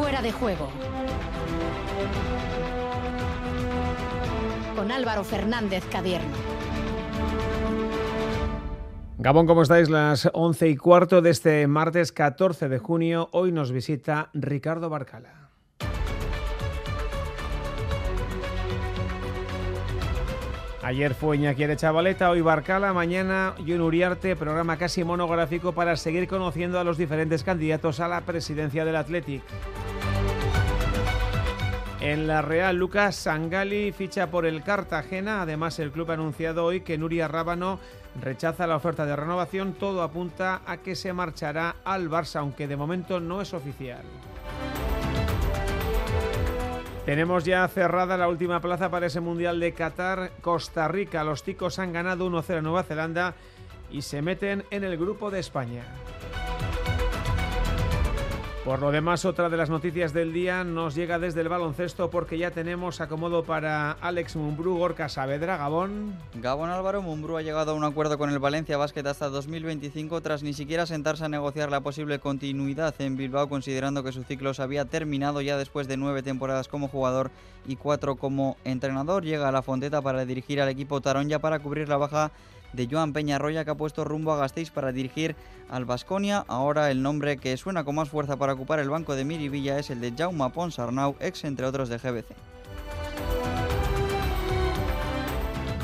Fuera de juego. Con Álvaro Fernández Cadierno. Gabón, ¿cómo estáis? Las once y cuarto de este martes 14 de junio. Hoy nos visita Ricardo Barcala. Ayer fue Iñaki de Chavaleta, hoy Barcala, mañana Jun Uriarte, programa casi monográfico para seguir conociendo a los diferentes candidatos a la presidencia del Athletic. En la Real, Lucas Sangali ficha por el Cartagena. Además, el club ha anunciado hoy que Nuria Rábano rechaza la oferta de renovación. Todo apunta a que se marchará al Barça, aunque de momento no es oficial. Tenemos ya cerrada la última plaza para ese Mundial de Qatar. Costa Rica, los ticos han ganado 1-0 a Nueva Zelanda y se meten en el grupo de España. Por lo demás, otra de las noticias del día nos llega desde el baloncesto porque ya tenemos acomodo para Alex Mumbrú, Gorka Saavedra, Gabón. Gabón Álvaro, Mumbrú ha llegado a un acuerdo con el Valencia Basket hasta 2025 tras ni siquiera sentarse a negociar la posible continuidad en Bilbao considerando que su ciclo se había terminado ya después de nueve temporadas como jugador y cuatro como entrenador. Llega a la Fonteta para dirigir al equipo Taronja para cubrir la baja de Joan Peñarroya que ha puesto rumbo a Gasteiz para dirigir al Basconia. Ahora el nombre que suena con más fuerza para ocupar el banco de Miribilla es el de Jaume Ponsarnau, ex entre otros de GBC.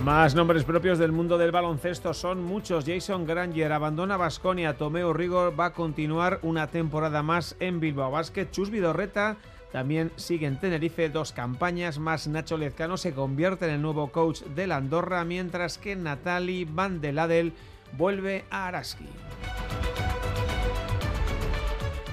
Más nombres propios del mundo del baloncesto son muchos. Jason Granger abandona Basconia. Tomeo Rigor va a continuar una temporada más en Bilbao Basket. Chus Vidorreta también sigue en Tenerife dos campañas más. Nacho Lezcano se convierte en el nuevo coach de la Andorra, mientras que Natalie Van de Ladel vuelve a Araski.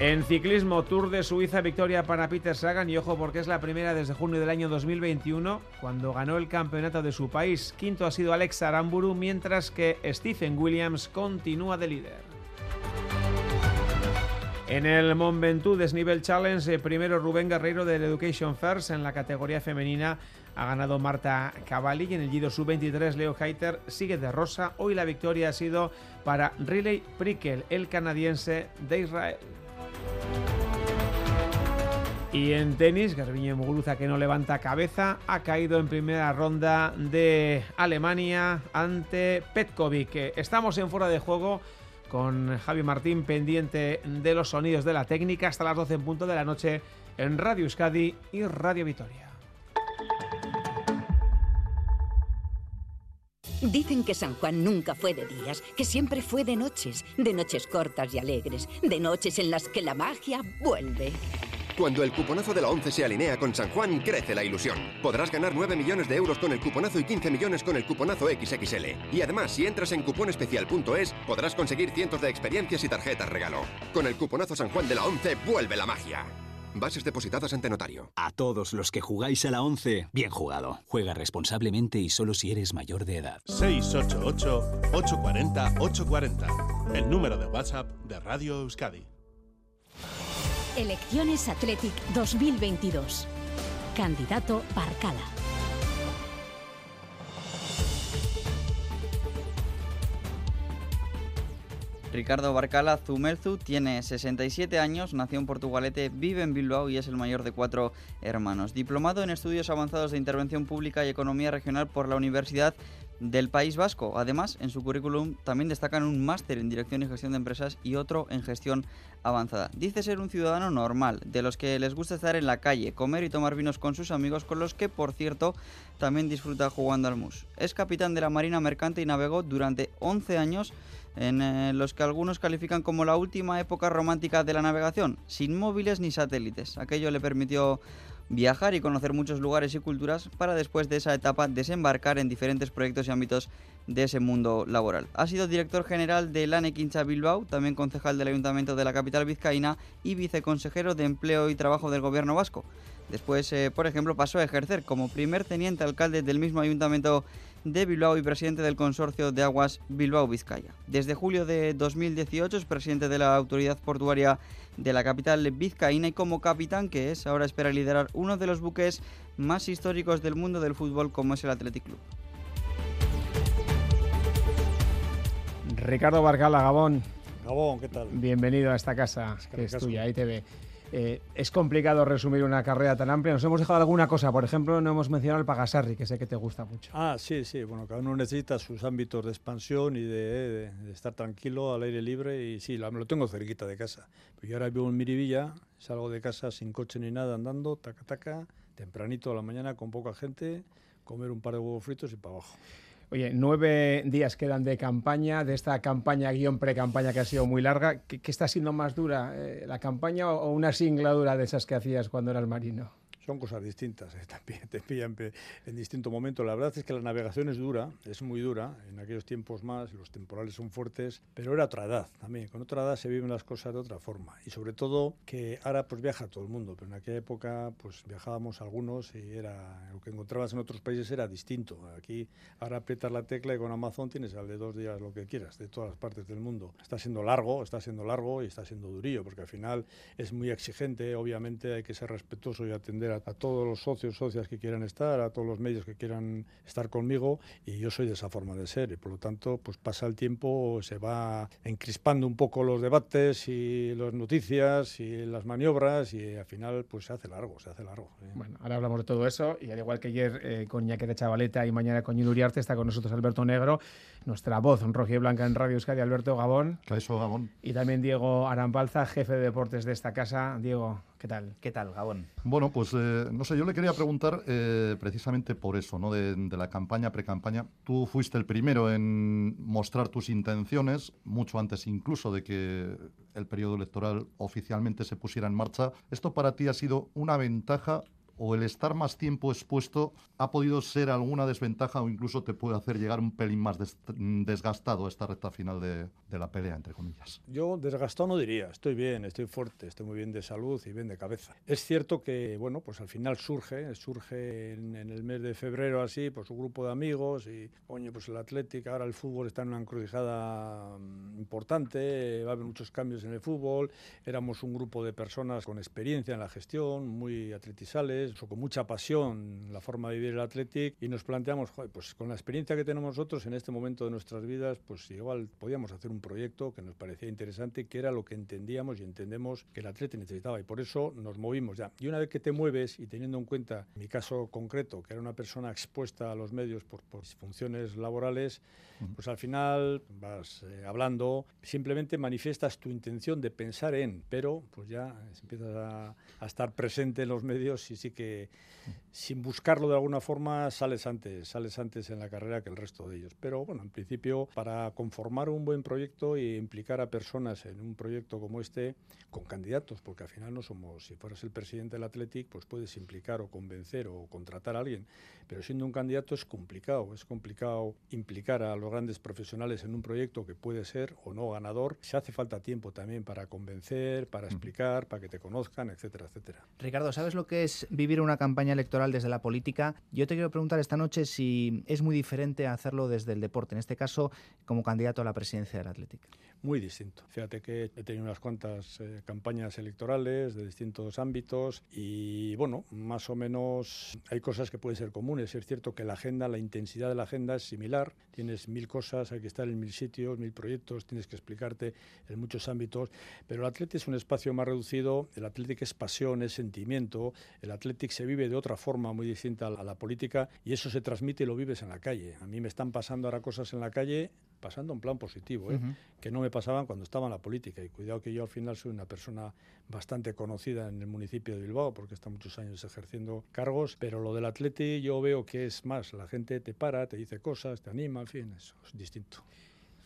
En ciclismo, Tour de Suiza, victoria para Peter Sagan y ojo porque es la primera desde junio del año 2021, cuando ganó el campeonato de su país. Quinto ha sido Alex Aramburu, mientras que Stephen Williams continúa de líder. En el Mont Ventoux Desnivel Challenge, eh, primero Rubén Guerreiro del Education First en la categoría femenina ha ganado Marta Cavalli y en el Giro Sub-23 Leo Heiter sigue de rosa. Hoy la victoria ha sido para Riley Prickel, el canadiense de Israel. Y en tenis, Garbiñe Muguruza que no levanta cabeza, ha caído en primera ronda de Alemania ante Petkovic. Estamos en fuera de juego con Javi Martín pendiente de los sonidos de la técnica hasta las 12 en punto de la noche en Radio Euskadi y Radio Vitoria. Dicen que San Juan nunca fue de días, que siempre fue de noches, de noches cortas y alegres, de noches en las que la magia vuelve. Cuando el cuponazo de la 11 se alinea con San Juan, crece la ilusión. Podrás ganar 9 millones de euros con el cuponazo y 15 millones con el cuponazo XXL. Y además, si entras en cuponespecial.es, podrás conseguir cientos de experiencias y tarjetas regalo. Con el cuponazo San Juan de la 11, vuelve la magia. Bases depositadas ante notario. A todos los que jugáis a la 11, bien jugado. Juega responsablemente y solo si eres mayor de edad. 688-840-840. El número de WhatsApp de Radio Euskadi. Elecciones Athletic 2022. Candidato Barcala. Ricardo Barcala Zumelzu tiene 67 años, nació en Portugalete, vive en Bilbao y es el mayor de cuatro hermanos. Diplomado en estudios avanzados de intervención pública y economía regional por la Universidad del País Vasco. Además, en su currículum también destacan un máster en dirección y gestión de empresas y otro en gestión avanzada. Dice ser un ciudadano normal, de los que les gusta estar en la calle, comer y tomar vinos con sus amigos, con los que, por cierto, también disfruta jugando al mus. Es capitán de la Marina Mercante y navegó durante 11 años en eh, los que algunos califican como la última época romántica de la navegación, sin móviles ni satélites. Aquello le permitió viajar y conocer muchos lugares y culturas para después de esa etapa desembarcar en diferentes proyectos y ámbitos de ese mundo laboral. Ha sido director general de LANE Quincha Bilbao, también concejal del Ayuntamiento de la capital vizcaína y viceconsejero de Empleo y Trabajo del Gobierno Vasco. Después, eh, por ejemplo, pasó a ejercer como primer teniente alcalde del mismo ayuntamiento de Bilbao y presidente del Consorcio de Aguas Bilbao-Vizcaya. Desde julio de 2018 es presidente de la Autoridad Portuaria de la capital vizcaína y como capitán que es, ahora espera liderar uno de los buques más históricos del mundo del fútbol como es el Athletic Club. Ricardo Barcala, Gabón. Gabón, ¿qué tal? Bienvenido a esta casa, que es tuya, ITV. Eh, es complicado resumir una carrera tan amplia. Nos hemos dejado alguna cosa. Por ejemplo, no hemos mencionado el Pagasarri, que sé que te gusta mucho. Ah, sí, sí. Bueno, cada uno necesita sus ámbitos de expansión y de, estar tranquilo al aire libre. Y sí, lo, tengo cerquita de casa. Pero yo ahora vivo en Miribilla, salgo de casa sin coche ni nada, andando, taca, taca, tempranito a la mañana con poca gente, comer un par de huevos fritos y para abajo. Oye, nueve días quedan de campaña, de esta campaña guion pre-campaña que ha sido muy larga. ¿Qué, está siendo más dura, eh, la campaña o una singladura de esas que hacías cuando eras marino? Son cosas distintas, eh, también te pillan en distinto momento. La verdad es que la navegación es dura, es muy dura, en aquellos tiempos más, los temporales son fuertes, pero era otra edad también, con otra edad se viven las cosas de otra forma y sobre todo que ahora pues viaja todo el mundo, pero en aquella época pues viajábamos algunos y era lo que encontrabas en otros países era distinto. Aquí ahora aprietas la tecla y con Amazon tienes al de dos días lo que quieras, de todas las partes del mundo. Está siendo largo, está siendo largo y está siendo durillo, porque al final es muy exigente, obviamente hay que ser respetuoso y atender a, todos los socios, socias que quieran estar, a todos los medios que quieran estar conmigo y yo soy de esa forma de ser y por lo tanto pues pasa el tiempo, se va encrispando un poco los debates y las noticias y las maniobras y al final pues se hace largo, se hace largo. Bueno, ahora hablamos de todo eso y al igual que ayer eh, con Iñaki de Chavaleta y mañana con Uriarte está con nosotros Alberto Negro, nuestra voz roja y blanca en Radio Euskadi, Alberto Gabón. Eso, Gabón. Y también Diego Arambalza, jefe de deportes de esta casa. Diego, ¿Qué tal? ¿Qué tal, Gabón? Bueno, pues eh, no sé, yo le quería preguntar eh, precisamente por eso, ¿no? De, la campaña, pre-campaña. Tú fuiste el primero en mostrar tus intenciones, mucho antes incluso de que el periodo electoral oficialmente se pusiera en marcha. ¿Esto para ti ha sido una ventaja o el estar más tiempo expuesto ha podido ser alguna desventaja o incluso te puede hacer llegar un pelín más desgastado esta recta final de, la pelea, entre comillas? Yo desgastado no diría, estoy bien, estoy fuerte, estoy muy bien de salud y bien de cabeza. Es cierto que, bueno, pues al final surge, surge en, el mes de febrero así, pues un grupo de amigos y, coño, pues el Atlético, ahora el fútbol está en una encrucijada mm, importante, va a haber muchos cambios en el fútbol, éramos un grupo de personas con experiencia en la gestión, muy atletizales, con mucha pasión la forma de vivir el Athletic y nos planteamos, pues con la experiencia que tenemos nosotros en este momento de nuestras vidas, pues igual podíamos hacer un proyecto que nos parecía interesante, que era lo que entendíamos y entendemos que el Athletic necesitaba y por eso nos movimos ya. Y una vez que te mueves y teniendo en cuenta mi caso concreto, que era una persona expuesta a los medios por, por funciones laborales, pues al final vas eh, hablando, simplemente manifiestas tu intención de pensar en, pero pues ya empiezas a, a estar presente en los medios y sí que sin buscarlo de alguna forma sales antes, sales antes en la carrera que el resto de ellos. Pero bueno, en principio para conformar un buen proyecto e implicar a personas en un proyecto como este con candidatos, porque al final no somos, si fueras el presidente del Athletic, pues puedes implicar o convencer o contratar a alguien, pero siendo un candidato es complicado, es complicado implicar a los grandes profesionales en un proyecto que puede ser o no ganador. Se hace falta tiempo también para convencer, para explicar, para que te conozcan, etcétera, etcétera. Ricardo, ¿sabes lo que es vivir una campaña electoral desde la política? Yo te quiero preguntar esta noche si es muy diferente hacerlo desde el deporte, en este caso como candidato a la presidencia del Atlético. Muy distinto. Fíjate que he tenido unas cuantas eh, campañas electorales de distintos ámbitos y bueno, más o menos hay cosas que pueden ser comunes. Es cierto que la agenda, la intensidad de la agenda es similar. Tienes mil cosas, hay que estar en mil sitios, mil proyectos, tienes que explicarte en muchos ámbitos. Pero el Atlético es un espacio más reducido. El Atlético es pasión, es sentimiento. El Atlético se vive de otra forma muy distinta a la política y eso se transmite y lo vives en la calle. A mí me están pasando ahora cosas en la calle pasando en plan positivo, ¿eh? que no me pasaban cuando estaba en la política. Y cuidado que yo al final soy una persona bastante conocida en el municipio de Bilbao, porque está muchos años ejerciendo cargos, pero lo del atleti yo veo que es más, la gente te para, te dice cosas, te anima, en fin, eso es distinto.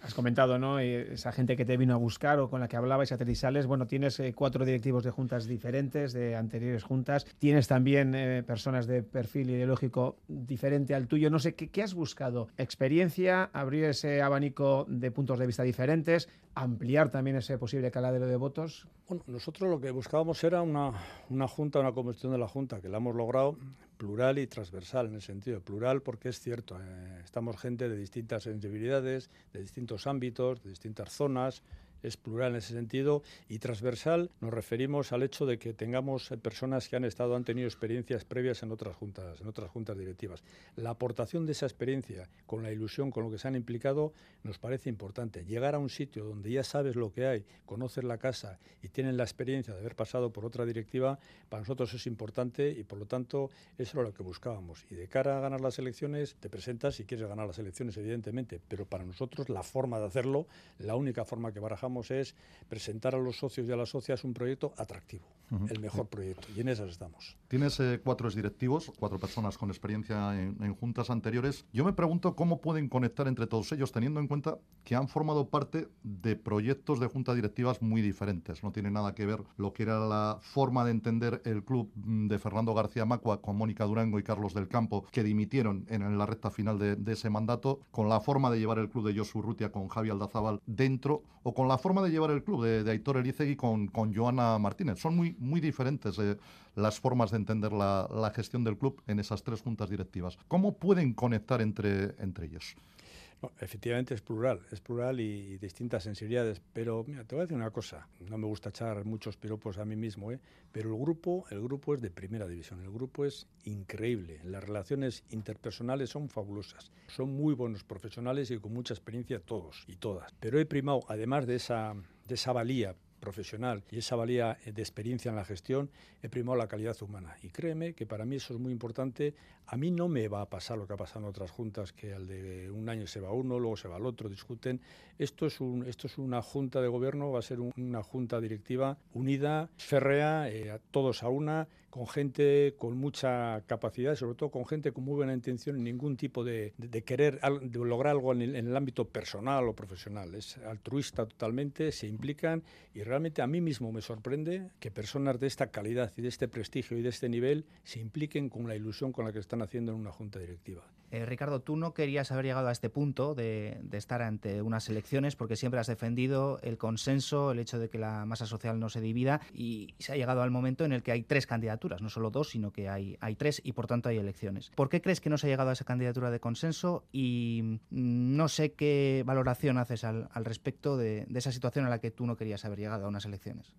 Has comentado, ¿no? Eh, esa gente que te vino a buscar o con la que hablabais a. Bueno, tienes eh, cuatro directivos de juntas diferentes, de anteriores juntas. Tienes también eh, personas de perfil ideológico diferente al tuyo. No sé, ¿qué, ¿qué, has buscado? ¿Experiencia? ¿Abrir ese abanico de puntos de vista diferentes? ¿Ampliar también ese posible caladero de votos? Bueno, nosotros lo que buscábamos era una, una junta, una convención de la junta, que la hemos logrado plural y transversal en el sentido plural porque es cierto, estamos gente de distintas sensibilidades, de distintos ámbitos, de distintas zonas, es plural en ese sentido y transversal nos referimos al hecho de que tengamos personas que han estado, han tenido experiencias previas en otras juntas, en otras juntas directivas. La aportación de esa experiencia con la ilusión, con lo que se han implicado, nos parece importante. Llegar a un sitio donde ya sabes lo que hay, conoces la casa y tienen la experiencia de haber pasado por otra directiva, para nosotros es importante y por lo tanto eso era lo que buscábamos. Y de cara a ganar las elecciones, te presentas si quieres ganar las elecciones, evidentemente, pero para nosotros la forma de hacerlo, la única forma que barajamos es presentar a los socios y a las socias un proyecto atractivo, el mejor proyecto, y en esas estamos. Tienes eh, cuatro directivos, cuatro personas con experiencia en, en juntas anteriores. Yo me pregunto cómo pueden conectar entre todos ellos, teniendo en cuenta que han formado parte de proyectos de juntas directivas muy diferentes. No tiene nada que ver lo que era la forma de entender el club mm, de Fernando García Macua con Mónica Durango y Carlos del Campo, que dimitieron en la recta final de, de ese mandato, con la forma de llevar el club de Josu Rutia con Javi Aldazábal dentro, o con la forma de llevar el club de, de Aitor Elizegui con, con Joana Martínez. Son muy, muy diferentes eh, las formas de entender la, la, gestión del club en esas tres juntas directivas. ¿Cómo pueden conectar entre, entre ellos? No, efectivamente es plural, es plural y, y, distintas sensibilidades, pero mira, te voy a decir una cosa, no me gusta echar muchos piropos a mí mismo, ¿eh? pero el grupo, el grupo es de primera división, el grupo es increíble, las relaciones interpersonales son fabulosas, son muy buenos profesionales y con mucha experiencia todos y todas, pero he primado, además de esa, de esa valía profesional y esa valía de experiencia en la gestión, he primado la calidad humana. Y créeme que para mí eso es muy importante. A mí no me va a pasar lo que ha pasado en otras juntas, que al de un año se va uno, luego se va el otro, discuten. Esto es, un, esto es una junta de gobierno, va a ser un, una junta directiva unida, férrea, eh, todos a una, con gente con mucha capacidad, sobre todo con gente con muy buena intención y ningún tipo de, de, de querer de lograr algo en el, en el ámbito personal o profesional. Es altruista totalmente, se implican y realmente a mí mismo me sorprende que personas de esta calidad y de este prestigio y de este nivel se impliquen con la ilusión con la que están haciendo en una junta directiva. Eh, Ricardo, tú no querías haber llegado a este punto de, de, estar ante unas elecciones porque siempre has defendido el consenso, el hecho de que la masa social no se divida y se ha llegado al momento en el que hay tres candidaturas, no solo dos, sino que hay, tres y por tanto hay elecciones. ¿Por qué crees que no se ha llegado a esa candidatura de consenso y no sé qué valoración haces al, al respecto de esa situación a la que tú no querías haber llegado a unas elecciones?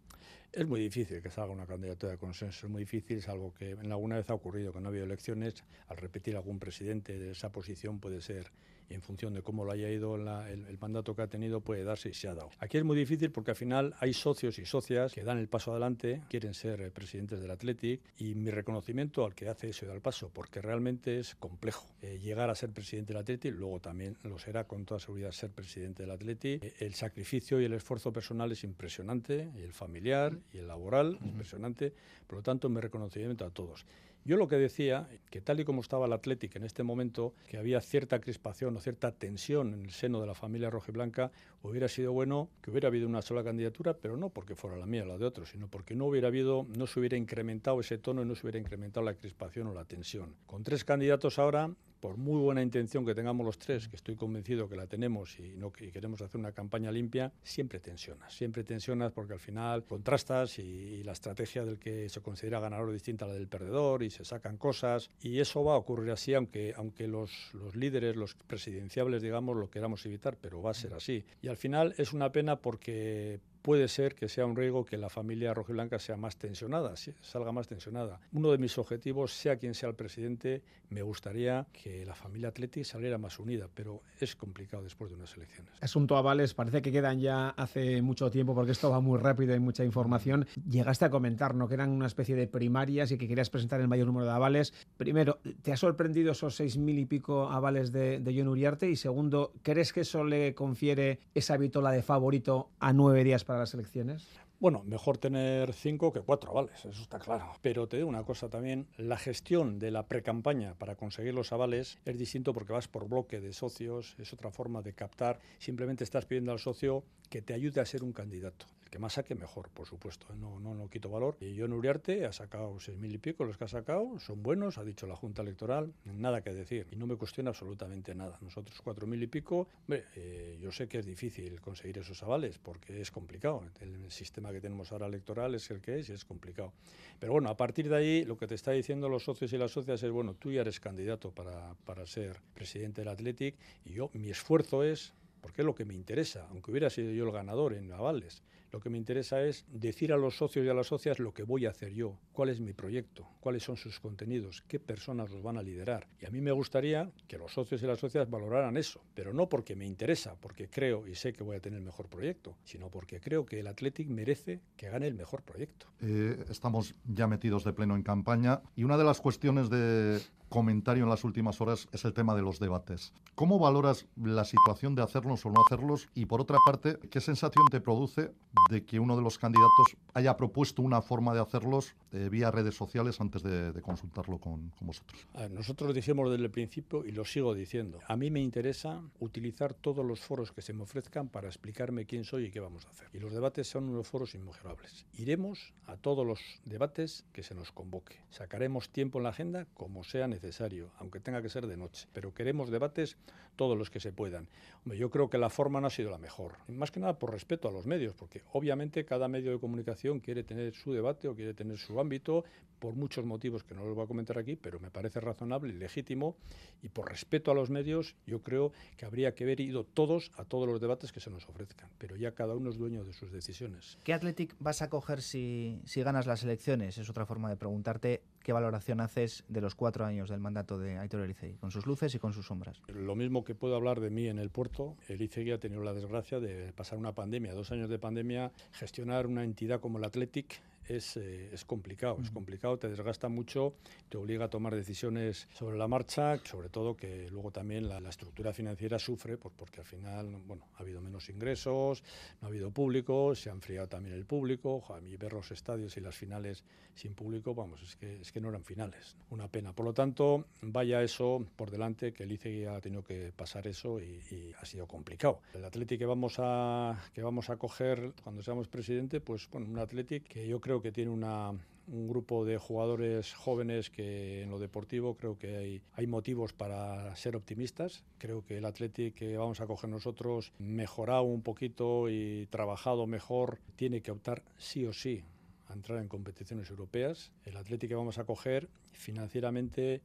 Es muy difícil que salga una candidatura de consenso, es muy difícil, salvo que en alguna vez ha ocurrido que no ha habido elecciones, al repetir algún presidente de esa posición puede ser y en función de cómo lo haya ido la, el, el, mandato que ha tenido puede darse y se ha dado. Aquí es muy difícil porque al final hay socios y socias que dan el paso adelante, quieren ser presidentes del Athletic y mi reconocimiento al que hace eso y da el paso, porque realmente es complejo eh, llegar a ser presidente del Athletic, luego también lo será con toda seguridad ser presidente del Athletic. Eh, el sacrificio y el esfuerzo personal es impresionante, y el familiar y el laboral, uh -huh. impresionante, por lo tanto mi reconocimiento a todos. Yo lo que decía, que tal y como estaba el Athletic en este momento, que había cierta crispación o cierta tensión en el seno de la familia rojiblanca, hubiera sido bueno que hubiera habido una sola candidatura, pero no porque fuera la mía o la de otro, sino porque no hubiera habido, no se hubiera incrementado ese tono y no se hubiera incrementado la crispación o la tensión. Con tres candidatos ahora, por muy buena intención que tengamos los tres, que estoy convencido que la tenemos y, no, queremos hacer una campaña limpia, siempre tensionas, siempre tensionas porque al final contrastas y, y, la estrategia del que se considera ganador es distinta a la del perdedor y se sacan cosas y eso va a ocurrir así aunque, aunque los, los líderes, los presidenciables, digamos, lo queramos evitar, pero va a ser así. Y al final es una pena porque puede ser que sea un riesgo que la familia rojiblanca sea más tensionada, salga más tensionada. Uno de mis objetivos, sea quien sea el presidente, me gustaría que la familia Atleti saliera más unida, pero es complicado después de unas elecciones. Asunto avales, parece que quedan ya hace mucho tiempo porque esto va muy rápido y mucha información. Llegaste a comentar, ¿no? Que eran una especie de primarias y que querías presentar el mayor número de avales. Primero, ¿te ha sorprendido esos seis mil y pico avales de, de John Uriarte? Y segundo, ¿crees que eso le confiere esa vitola de favorito a nueve días para las elecciones? Bueno, mejor tener cinco que cuatro avales, eso está claro. Pero te digo una cosa también, la gestión de la precampaña para conseguir los avales es distinto porque vas por bloque de socios, es otra forma de captar. Simplemente estás pidiendo al socio que te ayude a ser un candidato. El que más saque, mejor, por supuesto. No, no, no quito valor. Y yo en Uriarte ha sacado seis mil y pico, los que ha sacado son buenos, ha dicho la Junta Electoral, nada que decir. Y no me cuestiona absolutamente nada. Nosotros cuatro mil y pico, hombre, eh, yo sé que es difícil conseguir esos avales porque es complicado. El sistema que tenemos ahora electoral es el que es y es complicado. Pero bueno, a partir de ahí, lo que te está diciendo los socios y las socias es, bueno, tú ya eres candidato para, para ser presidente del Athletic y yo, mi esfuerzo es porque es lo que me interesa, aunque hubiera sido yo el ganador en avales. Lo que me interesa es decir a los socios y a las socias lo que voy a hacer yo, cuál es mi proyecto, cuáles son sus contenidos, qué personas los van a liderar. Y a mí me gustaría que los socios y las socias valoraran eso, pero no porque me interesa, porque creo y sé que voy a tener el mejor proyecto, sino porque creo que el Athletic merece que gane el mejor proyecto. Eh, estamos ya metidos de pleno en campaña y una de las cuestiones de comentario en las últimas horas es el tema de los debates. ¿Cómo valoras la situación de hacerlos o no hacerlos? Y por otra parte, ¿qué sensación te produce de que uno de los candidatos haya propuesto una forma de hacerlos eh, vía redes sociales antes de, consultarlo con, vosotros? nosotros dijimos desde el principio y lo sigo diciendo. A mí me interesa utilizar todos los foros que se me ofrezcan para explicarme quién soy y qué vamos a hacer. Y los debates son unos foros inmejorables. Iremos a todos los debates que se nos convoque. Sacaremos tiempo en la agenda como sea necesario, aunque tenga que ser de noche. Pero queremos debates todos los que se puedan. yo creo que la forma no ha sido la mejor. Más que nada por respeto a los medios, porque obviamente cada medio de comunicación quiere tener su debate o quiere tener su ámbito, por muchos motivos que no los voy a comentar aquí, pero me parece razonable y legítimo. Y por respeto a los medios, yo creo que habría que haber ido todos a todos los debates que se nos ofrezcan. Pero ya cada uno es dueño de sus decisiones. ¿Qué Athletic vas a coger si, si ganas las elecciones? Es otra forma de preguntarte qué valoración haces de los cuatro años del mandato de Aitor Elicegui, con sus luces y con sus sombras. Lo mismo que puedo hablar de mí en el puerto, Elicegui ha tenido la desgracia de pasar una pandemia, dos años de pandemia, gestionar una entidad como el Athletic es, eh, es complicado, es complicado, te desgasta mucho, te obliga a tomar decisiones sobre la marcha, sobre todo que luego también la, estructura financiera sufre pues porque al final bueno, ha habido menos ingresos, no ha habido público, se ha enfriado también el público, a mí ver los estadios y las finales sin público, vamos, es que, es que no eran finales, una pena. Por lo tanto, vaya eso por delante, que el ICE ha tenido que pasar eso y, ha sido complicado. El Atlético que vamos a que vamos a coger cuando seamos presidente, pues bueno, un Atlético que yo creo que tiene una, un grupo de jugadores jóvenes que en lo deportivo creo que hay, hay motivos para ser optimistas. Creo que el Athletic que vamos a coger nosotros, mejorado un poquito y trabajado mejor, tiene que optar sí o sí a entrar en competiciones europeas. El Athletic que vamos a coger financieramente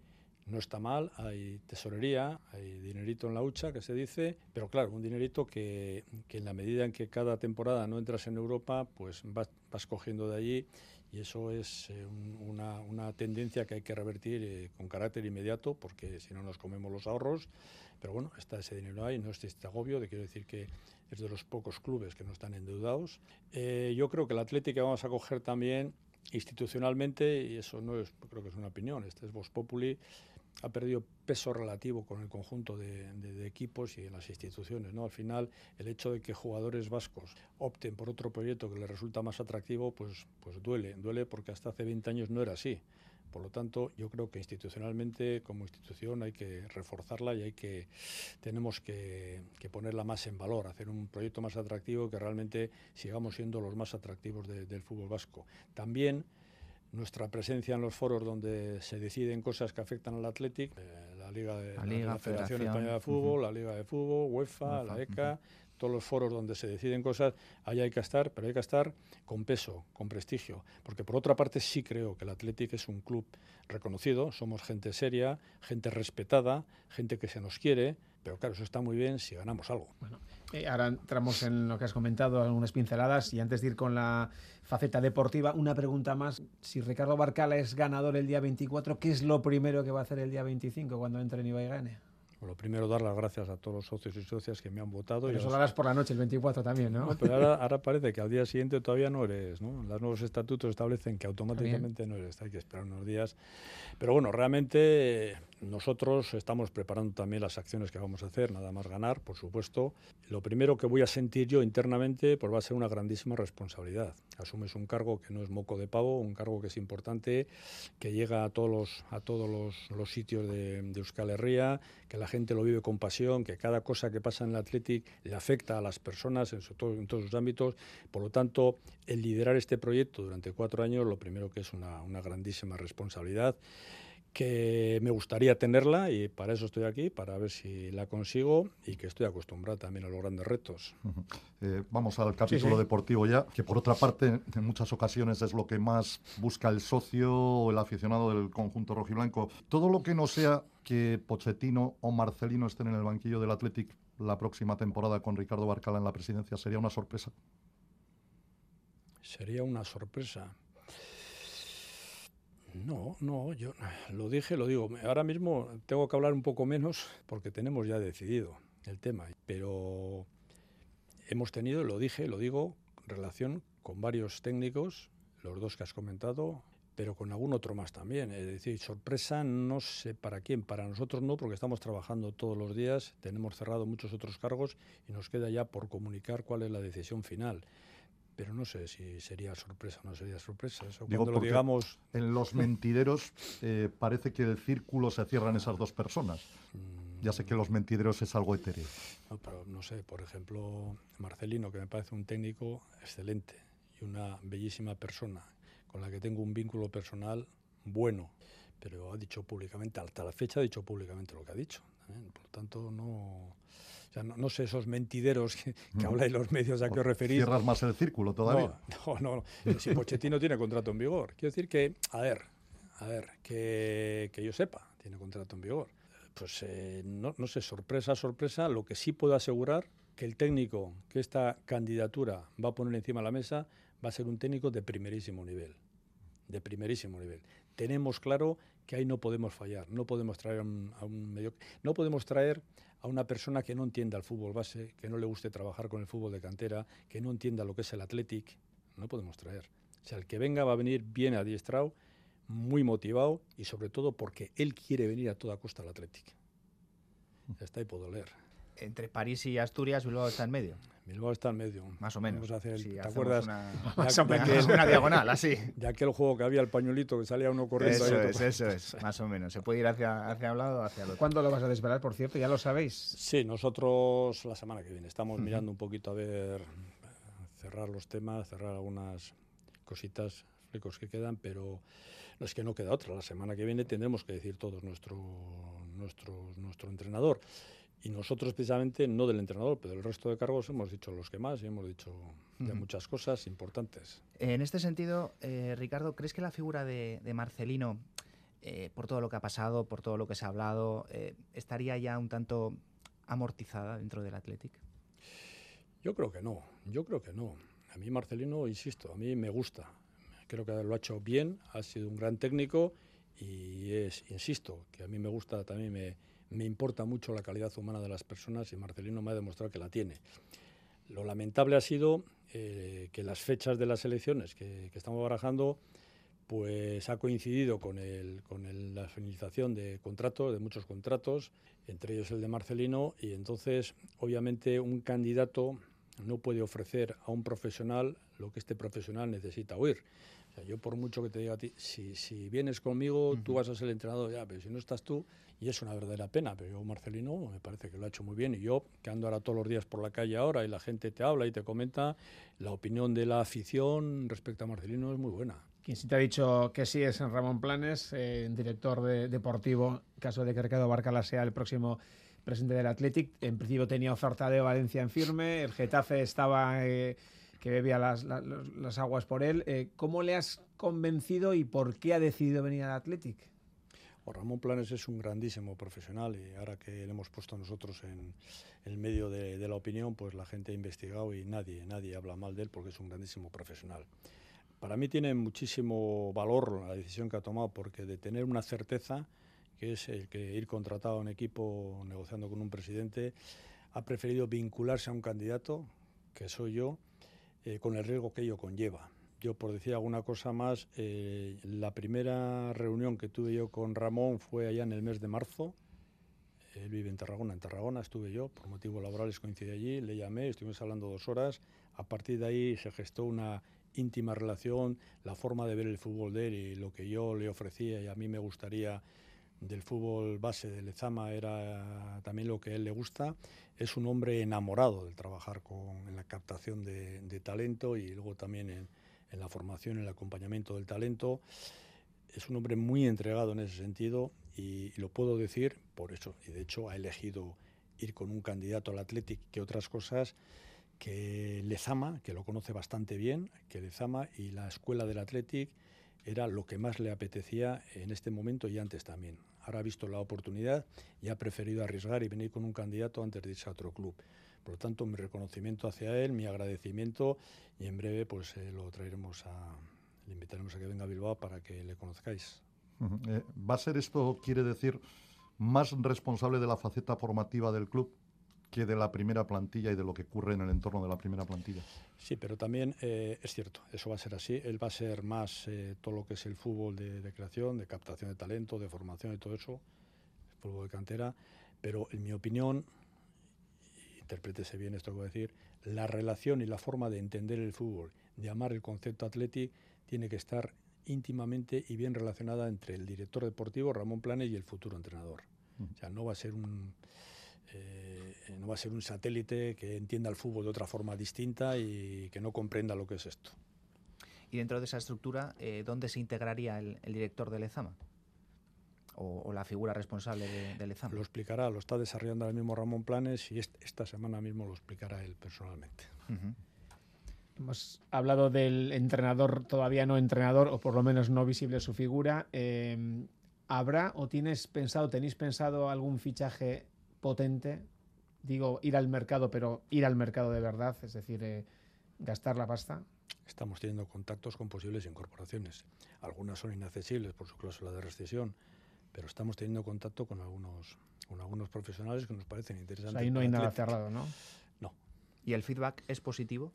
no está mal, hay tesorería, hay dinerito en la hucha, que se dice, pero claro, un dinerito que, que en la medida en que cada temporada no entras en Europa, pues vas, vas cogiendo de allí y eso es eh, una, una, tendencia que hay que revertir eh, con carácter inmediato porque si no nos comemos los ahorros, pero bueno, está ese dinero ahí, no es este agobio, de quiero decir que es de los pocos clubes que no están endeudados. Eh, yo creo que el Atlético vamos a coger también institucionalmente, y eso no es, creo que es una opinión, este es Vos Populi, ha perdido peso relativo con el conjunto de, equipos y en las instituciones. ¿no? Al final, el hecho de que jugadores vascos opten por otro proyecto que les resulta más atractivo, pues, pues duele, duele porque hasta hace 20 años no era así. Por lo tanto, yo creo que institucionalmente, como institución, hay que reforzarla y hay que tenemos que, que ponerla más en valor, hacer un proyecto más atractivo que realmente sigamos siendo los más atractivos del fútbol vasco. También nuestra presencia en los foros donde se deciden cosas que afectan al Athletic, eh, la Liga de la, Federación, Española de Fútbol, la Liga de Fútbol, UEFA, la ECA, todos los foros donde se deciden cosas, ahí hay que estar, pero hay que estar con peso, con prestigio, porque por otra parte sí creo que el Athletic es un club reconocido, somos gente seria, gente respetada, gente que se nos quiere, pero claro, eso está muy bien si ganamos algo. Bueno, eh, ahora entramos en lo que has comentado, algunas pinceladas, y antes de ir con la faceta deportiva, una pregunta más. Si Ricardo Barcala es ganador el día 24, ¿qué es lo primero que va a hacer el día 25 cuando entre en Iba y gane? Lo primero, dar las gracias a todos los socios y socias que me han votado. Pero y eso lo harás por la noche, el 24 también, ¿no? pero ahora, parece que al día siguiente todavía no eres, ¿no? Los nuevos estatutos establecen que automáticamente no eres, hay que esperar unos días. Pero bueno, realmente nosotros estamos preparando también las acciones que vamos a hacer, nada más ganar, por supuesto. Lo primero que voy a sentir yo internamente pues va a ser una grandísima responsabilidad. Asumes un cargo que no es moco de pavo, un cargo que es importante, que llega a todos los, a todos los, sitios de, de Euskal Herria, que la gente lo vive con pasión, que cada cosa que pasa en el Athletic le afecta a las personas en, en todos sus ámbitos. Por lo tanto, el liderar este proyecto durante cuatro años, lo primero que es una, una grandísima responsabilidad que me gustaría tenerla y para eso estoy aquí, para ver si la consigo y que estoy acostumbrado también a los grandes retos. Eh, vamos al capítulo deportivo ya, que por otra parte en muchas ocasiones es lo que más busca el socio o el aficionado del conjunto rojiblanco. Todo lo que no sea que Pochettino o Marcelino estén en el banquillo del Athletic la próxima temporada con Ricardo Barcala en la presidencia? ¿Sería una sorpresa? Sería una sorpresa. No, no, yo lo dije, lo digo. Ahora mismo tengo que hablar un poco menos porque tenemos ya decidido el tema, pero hemos tenido, lo dije, lo digo, relación con varios técnicos, los dos que has comentado, pero con algún otro más también. Es decir, sorpresa no sé para quién, para nosotros no, porque estamos trabajando todos los días, tenemos cerrado muchos otros cargos y nos queda ya por comunicar cuál es la decisión final pero no sé si sería sorpresa o no sería sorpresa. Eso cuando lo digamos. En los mentideros eh, parece que el círculo se cierra en esas dos personas. ya sé que los mentideros es algo etéreo. No, pero no sé, por ejemplo, Marcelino, que me parece un técnico excelente y una bellísima persona, con la que tengo un vínculo personal bueno, pero ha dicho públicamente, hasta la fecha ha dicho públicamente lo que ha dicho. Por lo tanto, no no, sé esos mentideros que, que habláis los medios a que os referís. Cierras más el círculo todavía. No, no, no. Si Pochettino tiene contrato en vigor. Quiero decir que, a ver, a ver, que, yo sepa, tiene contrato en vigor. Pues eh, no, no sé, sorpresa, sorpresa. Lo que sí puedo asegurar que el técnico que esta candidatura va a poner encima de la mesa va a ser un técnico de primerísimo nivel. De primerísimo nivel. Tenemos claro que ahí no podemos fallar, no podemos traer a un, medio, no podemos traer a una persona que no entienda el fútbol base, que no le guste trabajar con el fútbol de cantera, que no entienda lo que es el Athletic, no podemos traer. O sea, el que venga va a venir bien adiestrado, muy motivado y sobre todo porque él quiere venir a toda costa al Athletic. Está ahí puedo leer. Entre París y Asturias, Bilbao está en medio. Bilbao está en medio. Más o menos. ¿Te acuerdas? Una, una diagonal, así. Ya que el juego que había el pañuelito que salía uno corriendo. Eso es, eso es, más o menos. Se puede ir hacia, hacia un lado o hacia el otro. ¿Cuándo lo vas a desvelar, por cierto? ¿Ya lo sabéis? Sí, nosotros la semana que viene. Estamos mirando un poquito a ver, cerrar los temas, cerrar algunas cositas, flecos que quedan, pero no es que no queda otra. La semana que viene tendremos que decir todos nuestro, nuestro, nuestro entrenador. Y nosotros precisamente, no del entrenador, pero del resto de cargos, hemos dicho los que más y hemos dicho muchas cosas importantes. En este sentido, eh, Ricardo, ¿crees que la figura de, Marcelino, eh, por todo lo que ha pasado, por todo lo que se ha hablado, eh, estaría ya un tanto amortizada dentro del Athletic? Yo creo que no, yo creo que no. A mí Marcelino, insisto, a mí me gusta. Creo que lo ha hecho bien, ha sido un gran técnico y es, insisto, que a mí me gusta, también me me importa mucho la calidad humana de las personas y Marcelino me ha demostrado que la tiene. Lo lamentable ha sido eh, que las fechas de las elecciones que, estamos barajando pues ha coincidido con, la finalización de contratos, de muchos contratos, entre ellos el de Marcelino, y entonces obviamente un candidato no puede ofrecer a un profesional lo que este profesional necesita oír. Yo por mucho que te diga a ti, si, si vienes conmigo, tú vas a ser el entrenador, ya, pero si no estás tú, y es una verdadera pena, pero yo Marcelino me parece que lo ha hecho muy bien y yo que ando ahora todos los días por la calle ahora y la gente te habla y te comenta, la opinión de la afición respecto a Marcelino es muy buena. Quien sí te ha dicho que sí es Ramón Planes, eh, director de, deportivo, caso de que Ricardo Barcala sea el próximo presidente del Athletic. En principio tenía oferta de Valencia en firme, el Getafe estaba eh, que bebía las, aguas por él. Eh, ¿Cómo le has convencido y por qué ha decidido venir al Athletic? Ramón Planes es un grandísimo profesional y ahora que le hemos puesto nosotros en el medio de, la opinión, pues la gente ha investigado y nadie, nadie habla mal de él porque es un grandísimo profesional. Para mí tiene muchísimo valor la decisión que ha tomado porque de tener una certeza, que es el que ir contratado a un equipo negociando con un presidente, ha preferido vincularse a un candidato, que soy yo, eh, con el riesgo que ello conlleva. Yo, por decir alguna cosa más, eh, la primera reunión que tuve yo con Ramón fue allá en el mes de marzo. Él vive en Tarragona, en Tarragona estuve yo, por motivos laborales coincidí allí, le llamé, estuvimos hablando dos horas. A partir de ahí se gestó una íntima relación, la forma de ver el fútbol de él y lo que yo le ofrecía y a mí me gustaría del fútbol base de Lezama era también lo que a él le gusta. Es un hombre enamorado del trabajar con, en la captación de, talento y luego también en, la formación, en el acompañamiento del talento. Es un hombre muy entregado en ese sentido y, lo puedo decir por eso. Y de hecho ha elegido ir con un candidato al Athletic que otras cosas que Lezama, que lo conoce bastante bien, que Lezama y la escuela del Athletic era lo que más le apetecía en este momento y antes también. Ahora ha visto la oportunidad y ha preferido arriesgar y venir con un candidato antes de irse a otro club. Por lo tanto, mi reconocimiento hacia él, mi agradecimiento y en breve pues eh, lo traeremos a, le invitaremos a que venga a Bilbao para que le conozcáis. Eh, ¿Va a ser esto, quiere decir, más responsable de la faceta formativa del club que de la primera plantilla y de lo que ocurre en el entorno de la primera plantilla? Sí, pero también eh, es cierto, eso va a ser así. Él va a ser más todo lo que es el fútbol de, de, creación, de captación de talento, de formación y todo eso, el fútbol de cantera. Pero en mi opinión, interprétese bien esto que voy a decir, la relación y la forma de entender el fútbol, de amar el concepto atleti, tiene que estar íntimamente y bien relacionada entre el director deportivo, Ramón Planes, y el futuro entrenador. O sea, no va a ser un... Eh, no va a ser un satélite que entienda el fútbol de otra forma distinta y que no comprenda lo que es esto. Y dentro de esa estructura, eh, ¿dónde se integraría el, el director del EZAMA? o, o la figura responsable de, del EZAM? Lo explicará, lo está desarrollando ahora mismo Ramón Planes y est esta semana mismo lo explicará él personalmente. Uh -huh. Hemos hablado del entrenador, todavía no entrenador, o por lo menos no visible su figura. Eh, ¿Habrá o tienes pensado, tenéis pensado algún fichaje potente? Digo, ir al mercado, pero ir al mercado de verdad, es decir, eh, gastar la pasta. Estamos teniendo contactos con posibles incorporaciones. Algunas son inaccesibles por su cláusula de rescisión, pero estamos teniendo contacto con algunos, con algunos profesionales que nos parecen interesantes. O sea, ahí no hay nada cerrado, ¿no? No. ¿Y el feedback es positivo?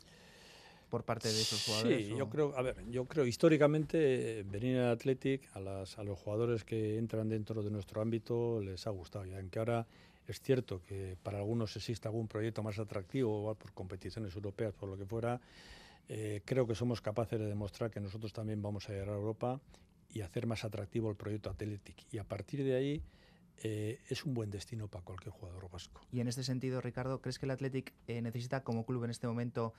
por parte de esos jugadores? Sí, o... yo creo, a ver, yo creo históricamente venir al Athletic a, las, a los jugadores que entran dentro de nuestro ámbito les ha gustado, y aunque ahora es cierto que para algunos existe algún proyecto más atractivo por competiciones europeas, por lo que fuera, eh, creo que somos capaces de demostrar que nosotros también vamos a llegar a Europa y hacer más atractivo el proyecto Athletic. Y a partir de ahí eh, es un buen destino para cualquier jugador vasco. Y en este sentido, Ricardo, ¿crees que el Athletic eh, necesita como club en este momento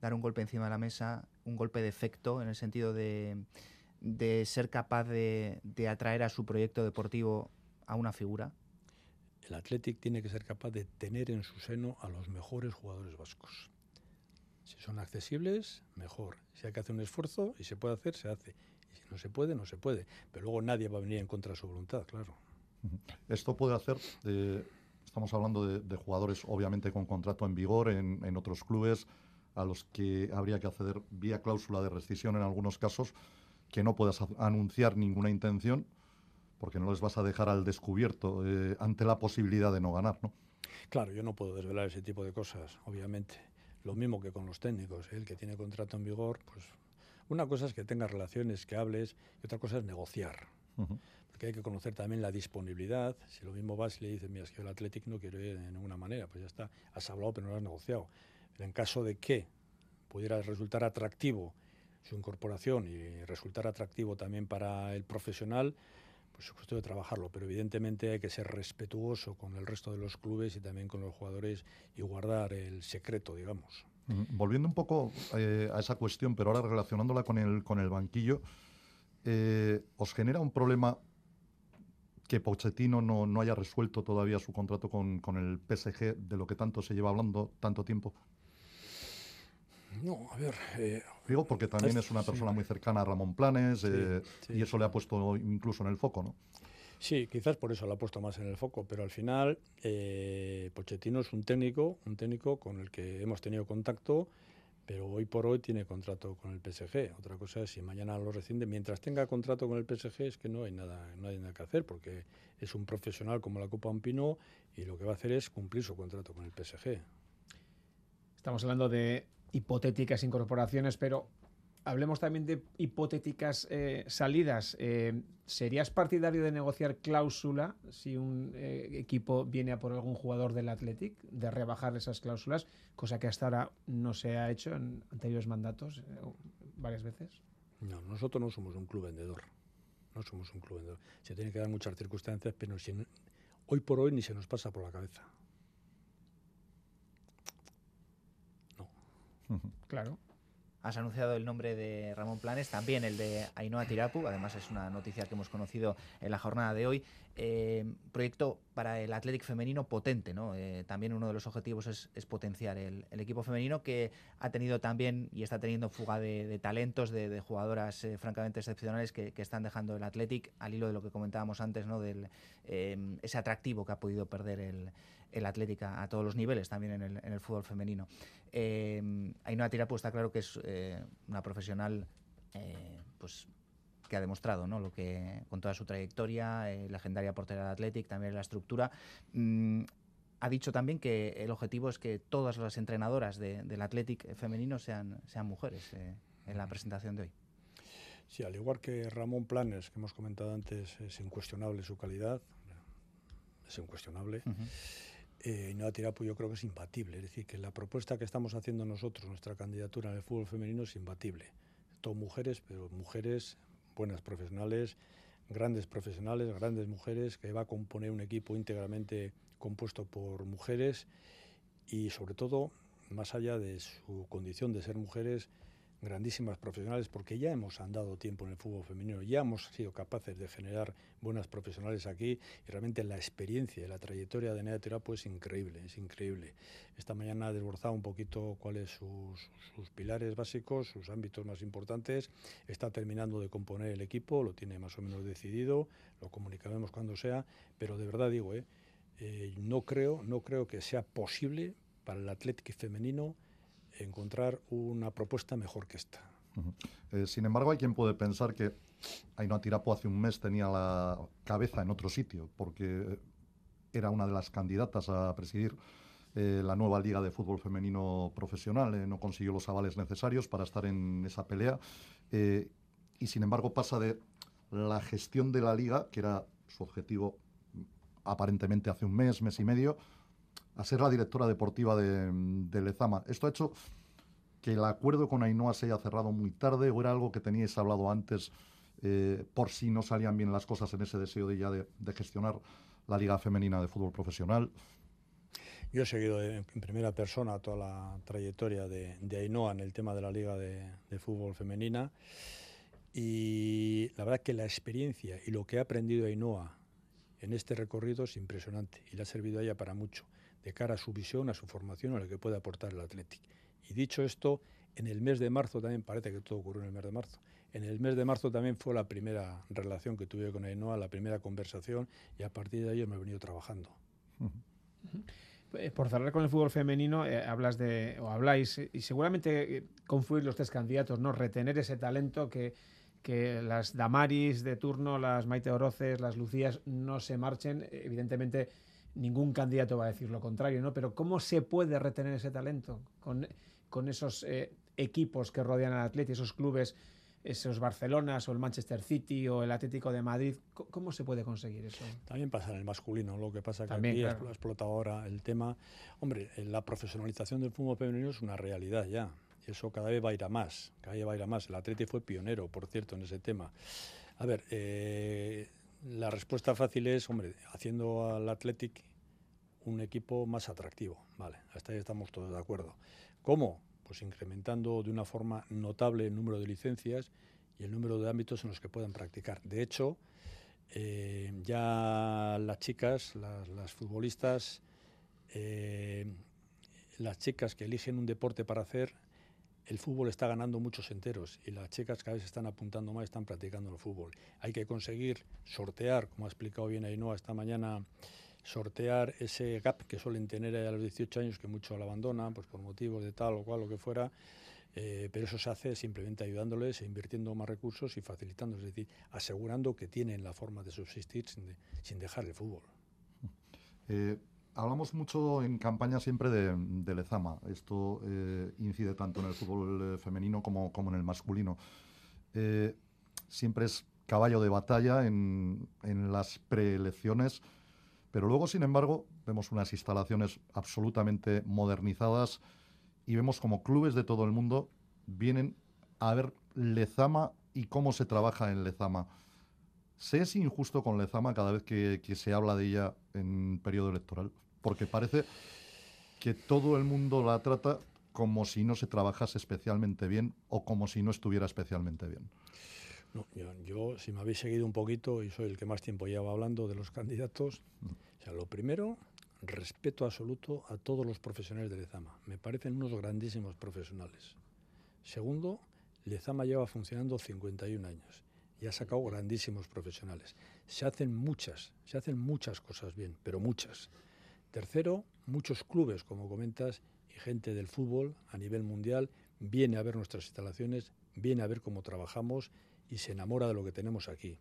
dar un golpe encima de la mesa, un golpe de efecto en el sentido de, de ser capaz de, de, atraer a su proyecto deportivo a una figura? El Athletic tiene que ser capaz de tener en su seno a los mejores jugadores vascos. Si son accesibles, mejor. Si hay que hacer un esfuerzo y se puede hacer, se hace. Y si no se puede, no se puede. Pero luego nadie va a venir en contra de su voluntad, claro. Esto puede hacer, eh, estamos hablando de, jugadores obviamente con contrato en vigor en, en otros clubes, a los que habría que acceder vía cláusula de rescisión en algunos casos, que no puedas anunciar ninguna intención, porque no les vas a dejar al descubierto eh, ante la posibilidad de no ganar, ¿no? Claro, yo no puedo desvelar ese tipo de cosas, obviamente. Lo mismo que con los técnicos, ¿eh? el que tiene contrato en vigor, pues una cosa es que tengas relaciones, que hables, y otra cosa es negociar. Uh -huh. Porque hay que conocer también la disponibilidad. Si lo mismo vas y le dices, mira, es que el Athletic no quiero ir de ninguna manera, pues ya está, has hablado pero no lo has negociado. Pero en caso de que pudiera resultar atractivo su incorporación y resultar atractivo también para el profesional, pues supuesto de trabajarlo, pero evidentemente hay que ser respetuoso con el resto de los clubes y también con los jugadores y guardar el secreto, digamos. Volviendo un poco eh, a esa cuestión, pero ahora relacionándola con el, con el banquillo, eh, ¿os genera un problema que Pochettino no, no, haya resuelto todavía su contrato con, con el PSG, de lo que tanto se lleva hablando tanto tiempo? No, a ver. Eh, Digo porque también es, una persona sí. muy cercana a Ramón Planes sí, eh, sí. y eso le ha puesto incluso en el foco, ¿no? Sí, quizás por eso lo ha puesto más en el foco, pero al final eh, Pochettino es un técnico, un técnico con el que hemos tenido contacto, pero hoy por hoy tiene contrato con el PSG. Otra cosa es si mañana lo rescinde. Mientras tenga contrato con el PSG es que no hay nada, no hay nada que hacer, porque es un profesional como la Copa Ampino y lo que va a hacer es cumplir su contrato con el PSG. Estamos hablando de hipotéticas incorporaciones, pero hablemos también de hipotéticas eh, salidas. Eh, ¿Serías partidario de negociar cláusula si un eh, equipo viene a por algún jugador del Athletic, de rebajar esas cláusulas, cosa que hasta ahora no se ha hecho en anteriores mandatos eh, varias veces? No, nosotros no somos un club vendedor. No somos un club vendedor. Se tienen que dar muchas circunstancias, pero si hoy por hoy ni se nos pasa por la cabeza. Claro. Has anunciado el nombre de Ramón Planes, también el de Ainhoa Tirapu, además es una noticia que hemos conocido en la jornada de hoy. Eh, proyecto para el Athletic femenino potente, ¿no? Eh, también uno de los objetivos es, potenciar el, equipo femenino que ha tenido también y está teniendo fuga de, talentos, de, jugadoras eh, francamente excepcionales que, están dejando el Athletic al hilo de lo que comentábamos antes, ¿no? Del ese atractivo que ha podido perder el, el Atlética a todos los niveles, también en el, en el fútbol femenino. Eh, Ainhoa Tirapu está claro que es eh, una profesional eh, pues que ha demostrado ¿no? lo que con toda su trayectoria, eh, legendaria portera del Athletic, también la estructura. Mm, ha dicho también que el objetivo es que todas las entrenadoras del Athletic femenino sean, sean mujeres en la presentación de hoy. Sí, al igual que Ramón Planes, que hemos comentado antes, es incuestionable su calidad, es incuestionable eh, no Tirapu yo creo que es imbatible. Es decir, que la propuesta que estamos haciendo nosotros, nuestra candidatura en el fútbol femenino es imbatible. Todo mujeres, pero mujeres buenas profesionales, grandes profesionales, grandes mujeres, que va a componer un equipo íntegramente compuesto por mujeres y sobre todo, más allá de su condición de ser mujeres, grandísimas profesionales porque ya hemos andado tiempo en el fútbol femenino, ya hemos sido capaces de generar buenas profesionales aquí y realmente la experiencia y la trayectoria de Nea Tirapo es increíble, es increíble. Esta mañana ha desbordado un poquito cuáles sus, sus pilares básicos, sus ámbitos más importantes, está terminando de componer el equipo, lo tiene más o menos decidido, lo comunicaremos cuando sea, pero de verdad digo, eh, eh no creo, no creo que sea posible para el Atlético femenino encontrar una propuesta mejor que esta. Eh, sin embargo, hay quien puede pensar que Ainhoa Tirapo hace un mes tenía la cabeza en otro sitio, porque era una de las candidatas a presidir eh, la nueva Liga de Fútbol Femenino Profesional. Eh, no consiguió los avales necesarios para estar en esa pelea. y sin embargo pasa de la gestión de la liga, que era su objetivo aparentemente hace un mes, mes y medio, a ser la directora deportiva de, Lezama. Esto ha hecho que el acuerdo con Ainhoa se haya cerrado muy tarde o era algo que teníais hablado antes eh, por si no salían bien las cosas en ese deseo de ya de, gestionar la Liga Femenina de Fútbol Profesional. Yo he seguido en primera persona toda la trayectoria de, de Ainhoa en el tema de la Liga de, de Fútbol Femenina y la verdad que la experiencia y lo que ha aprendido Ainhoa en este recorrido es impresionante y le ha servido a ella para mucho de cara a su visión, a su formación, a lo que puede aportar el Athletic. Y dicho esto, en el mes de marzo también parece que todo ocurrió en el mes de marzo. En el mes de marzo también fue la primera relación que tuve con Ainhoa, la primera conversación, y a partir de ahí me he venido trabajando. Eh, por cerrar con el fútbol femenino, eh, hablas de, o habláis, y seguramente eh, confluir los tres candidatos, ¿no? Retener ese talento que, que las Damaris de turno, las Maite Oroces, las Lucías no se marchen. Evidentemente, ningún candidato va a decir lo contrario, ¿no? Pero ¿cómo se puede retener ese talento con, con esos eh, equipos que rodean al Atleti, esos clubes, esos Barcelonas o el Manchester City o el Atlético de Madrid? ¿Cómo se puede conseguir eso? También pasa en el masculino, lo que pasa que aquí ha explotado ahora el tema. Hombre, eh, la profesionalización del fútbol femenino es una realidad ya. Y eso cada vez va a ir a más, cada vez va a ir a más. El Atleti fue pionero, por cierto, en ese tema. A ver, eh, la respuesta fácil es, hombre, haciendo al Athletic un equipo más atractivo. Vale, hasta ahí estamos todos de acuerdo. ¿Cómo? Pues incrementando de una forma notable el número de licencias y el número de ámbitos en los que puedan practicar. De hecho, eh, ya las chicas, las, futbolistas, eh, las chicas que eligen un deporte para hacer, el fútbol está ganando muchos enteros y las chicas cada vez están apuntando más, están practicando el fútbol. Hay que conseguir sortear, como ha explicado bien Ainhoa esta mañana, sortear ese gap que suelen tener a los 18 años, que muchos lo abandonan pues por motivos de tal o cual, lo que fuera. Eh, pero eso se hace simplemente ayudándoles, e invirtiendo más recursos y facilitando, es decir, asegurando que tienen la forma de subsistir sin, dejar el fútbol. Eh, Hablamos mucho en campaña siempre de, Lezama. Esto eh, incide tanto en el fútbol eh, femenino como, como en el masculino. Eh, siempre es caballo de batalla en, en las preelecciones, pero luego, sin embargo, vemos unas instalaciones absolutamente modernizadas y vemos como clubes de todo el mundo vienen a ver Lezama y cómo se trabaja en Lezama. ¿Se es injusto con Lezama cada vez que, se habla de ella en periodo electoral? porque parece que todo el mundo la trata como si no se trabajase especialmente bien o como si no estuviera especialmente bien? Yo, si me habéis seguido un poquito, y soy el que más tiempo lleva hablando de los candidatos, sea, lo primero, respeto absoluto a todos los profesionales de Lezama. Me parecen unos grandísimos profesionales. Segundo, Lezama lleva funcionando 51 años y ha sacado grandísimos profesionales. Se hacen muchas, se hacen muchas cosas bien, pero muchas. Tercero, muchos clubes, como comentas, y gente del fútbol a nivel mundial viene a ver nuestras instalaciones, viene a ver cómo trabajamos y se enamora de lo que tenemos aquí.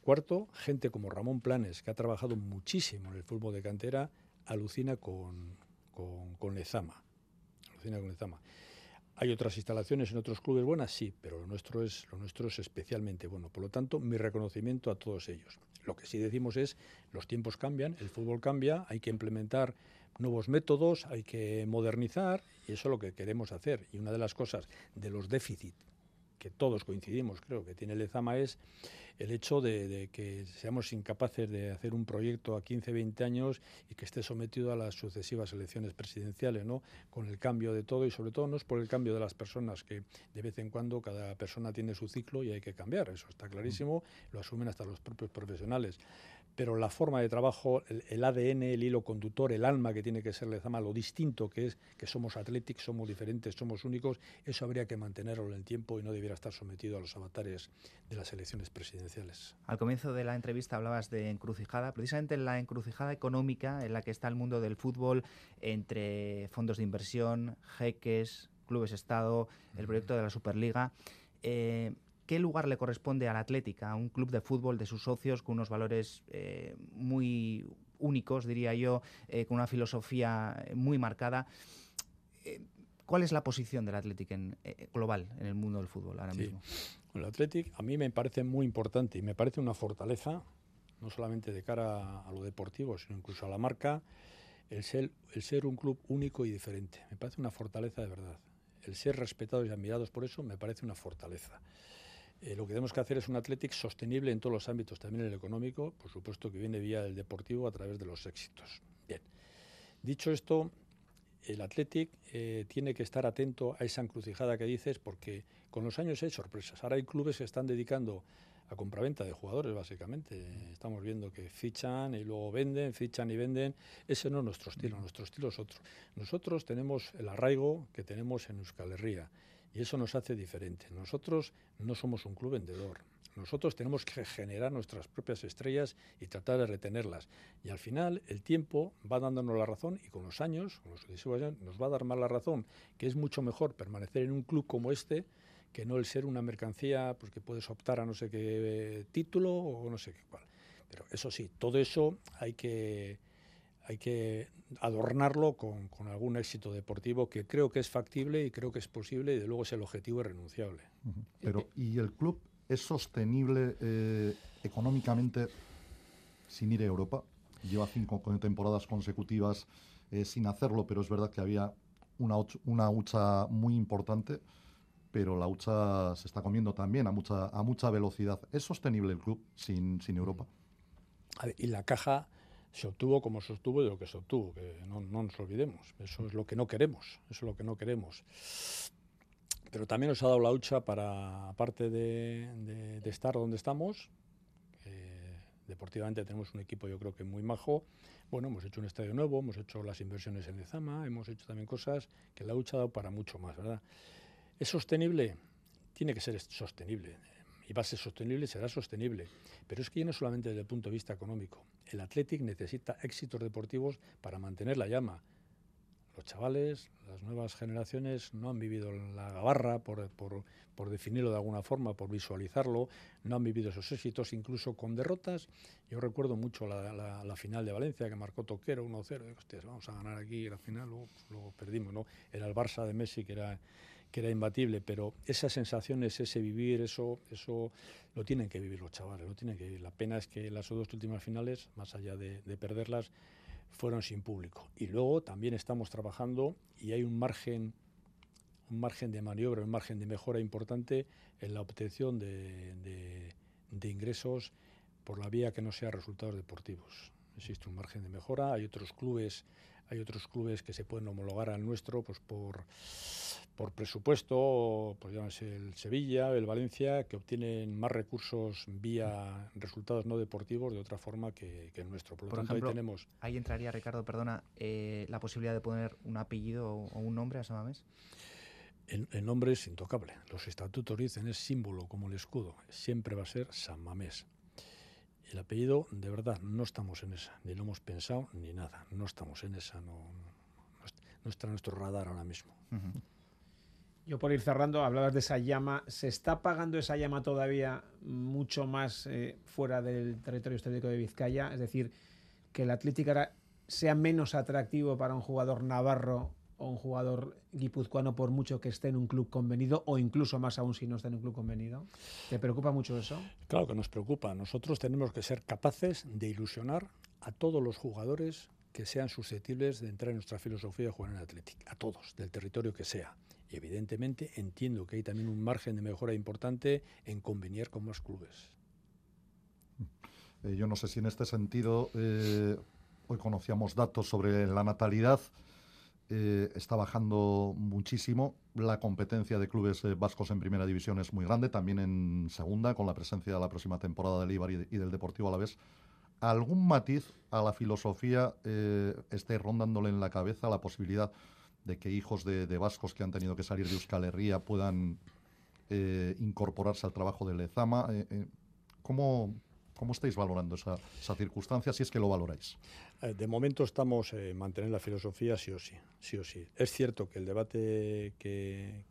Cuarto, gente como Ramón Planes, que ha trabajado muchísimo en el fútbol de cantera, alucina con, con. Alucina con Lezama. Hay otras instalaciones en otros clubes buenas, sí, pero lo nuestro es lo nuestro es especialmente bueno. Por lo tanto, mi reconocimiento a todos ellos. Lo que sí decimos es los tiempos cambian, el fútbol cambia, hay que implementar nuevos métodos, hay que modernizar y eso es lo que queremos hacer. Y una de las cosas de los déficits que todos coincidimos, creo que tiene Lezama es el hecho de, que seamos incapaces de hacer un proyecto a 15, 20 años y que esté sometido a las sucesivas elecciones presidenciales, ¿no? Con el cambio de todo y sobre todo no es por el cambio de las personas, que de vez en cuando cada persona tiene su ciclo y hay que cambiar, eso está clarísimo, lo asumen hasta los propios profesionales pero la forma de trabajo, el, ADN, el hilo conductor, el alma que tiene que ser Lezama, lo distinto que es, que somos atléticos, somos diferentes, somos únicos, eso habría que mantenerlo en el tiempo y no debiera estar sometido a los avatares de las elecciones presidenciales. Al comienzo de la entrevista hablabas de encrucijada, precisamente la encrucijada económica en la que está el mundo del fútbol entre fondos de inversión, jeques, clubes Estado, el proyecto de la Superliga. Eh, ¿Qué lugar le corresponde al Atlética, a un club de fútbol de sus socios con unos valores eh, muy únicos, diría yo, eh, con una filosofía muy marcada? Eh, ¿Cuál es la posición del Atlético en, global en el mundo del fútbol ahora mismo? El Atlético a mí me parece muy importante y me parece una fortaleza, no solamente de cara a lo deportivo, sino incluso a la marca, el ser, el ser un club único y diferente. Me parece una fortaleza de verdad. El ser respetados y admirados por eso me parece una fortaleza. Eh, lo que tenemos que hacer es un Athletic sostenible en todos los ámbitos, también en el económico, por supuesto que viene vía del deportivo a través de los éxitos. Bien, dicho esto, el Athletic eh, tiene que estar atento a esa encrucijada que dices, porque con los años hay sorpresas. Ahora hay clubes que están dedicando a compraventa de jugadores, básicamente. Estamos viendo que fichan y luego venden, fichan y venden. Ese no es nuestro estilo, nuestro estilo es otro. Nosotros tenemos el arraigo que tenemos en Euskal Herria y eso nos hace diferente. Nosotros no somos un club vendedor. Nosotros tenemos que generar nuestras propias estrellas y tratar de retenerlas. Y al final el tiempo va dándonos la razón y con los años, con los sucesivos años, nos va a dar más la razón, que es mucho mejor permanecer en un club como este que no el ser una mercancía pues, que puedes optar a no sé qué título o no sé qué cuál. Pero eso sí, todo eso hay que hay que adornarlo con, algún éxito deportivo que creo que es factible y creo que es posible y de luego es el objetivo irrenunciable. Pero, ¿y el club es sostenible eh, económicamente sin ir a Europa? Lleva cinco temporadas consecutivas eh, sin hacerlo, pero es verdad que había una, una hucha muy importante, pero la hucha se está comiendo también a mucha, a mucha velocidad. ¿Es sostenible el club sin, sin Europa? y la caja se obtuvo como se obtuvo y lo que se obtuvo, que no, nos olvidemos. Eso es lo que no queremos, eso es lo que no queremos. Pero también nos ha dado la hucha para, aparte de, estar donde estamos, deportivamente tenemos un equipo yo creo que muy majo, bueno, hemos hecho un estadio nuevo, hemos hecho las inversiones en Ezama, hemos hecho también cosas que la hucha ha dado para mucho más, ¿verdad? ¿Es sostenible? Tiene que ser sostenible y va a ser sostenible, será sostenible. Pero es que ya no solamente desde el punto de vista económico. El Athletic necesita éxitos deportivos para mantener la llama. Los chavales, las nuevas generaciones no han vivido la gabarra, por, por, definirlo de alguna forma, por visualizarlo, no han vivido esos éxitos, incluso con derrotas. Yo recuerdo mucho la, la, final de Valencia, que marcó Toquero 1-0. Hostias, vamos a ganar aquí, al final luego, luego perdimos. ¿no? Era el Barça de Messi, que era que era imbatible, pero esas sensaciones, ese vivir, eso, eso lo tienen que vivir los chavales, lo tienen que vivir. La pena es que las dos últimas finales, más allá de, perderlas, fueron sin público. Y luego también estamos trabajando y hay un margen, un margen de maniobra, un margen de mejora importante en la obtención de, de ingresos por la vía que no sea resultados deportivos. existe un margen de mejora. Hay otros clubes, hay otros clubes que se pueden homologar al nuestro, pues por por presupuesto, pues llámese el Sevilla, el Valencia, que obtienen más recursos vía resultados no deportivos de otra forma que, el nuestro. Por, lo tanto, ahí tenemos. Ahí entraría, Ricardo, perdona, eh, la posibilidad de poner un apellido o, un nombre a Samamés. El, el, nombre es intocable. Los estatutos dicen es símbolo como el escudo. Siempre va a ser San Mamés. El apellido, de verdad, no estamos en esa. Ni lo hemos pensado ni nada. No estamos en esa. No, no, está en nuestro radar ahora mismo. Yo por ir cerrando, hablabas de esa llama. ¿Se está apagando esa llama todavía mucho más eh, fuera del territorio histórico de Vizcaya? Es decir, que el Atlético sea menos atractivo para un jugador navarro o un jugador guipuzcoano por mucho que esté en un club convenido o incluso más aún si no está en un club convenido? ¿Te preocupa mucho eso? Claro que nos preocupa. Nosotros tenemos que ser capaces de ilusionar a todos los jugadores que sean susceptibles de entrar en nuestra filosofía de jugar en el Atlético, a todos, del territorio que sea evidentemente entiendo que hay también un margen de mejora importante en conveniar con más clubes. Eh, yo no sé si en este sentido, eh, hoy conocíamos datos sobre la natalidad, eh, está bajando muchísimo. La competencia de clubes vascos en primera división es muy grande, también en segunda, con la presencia de la próxima temporada del Ibar y, del Deportivo a la vez. ¿Algún matiz a la filosofía esté rondándole en la cabeza la posibilidad de que hijos de, vascos que han tenido que salir de Euskal Herria puedan eh, incorporarse al trabajo de Lezama. Eh, eh, ¿cómo, ¿Cómo estáis valorando esa, circunstancia, si es que lo valoráis? De momento estamos mantener la filosofía sí o sí, sí o sí. Es cierto que el debate que,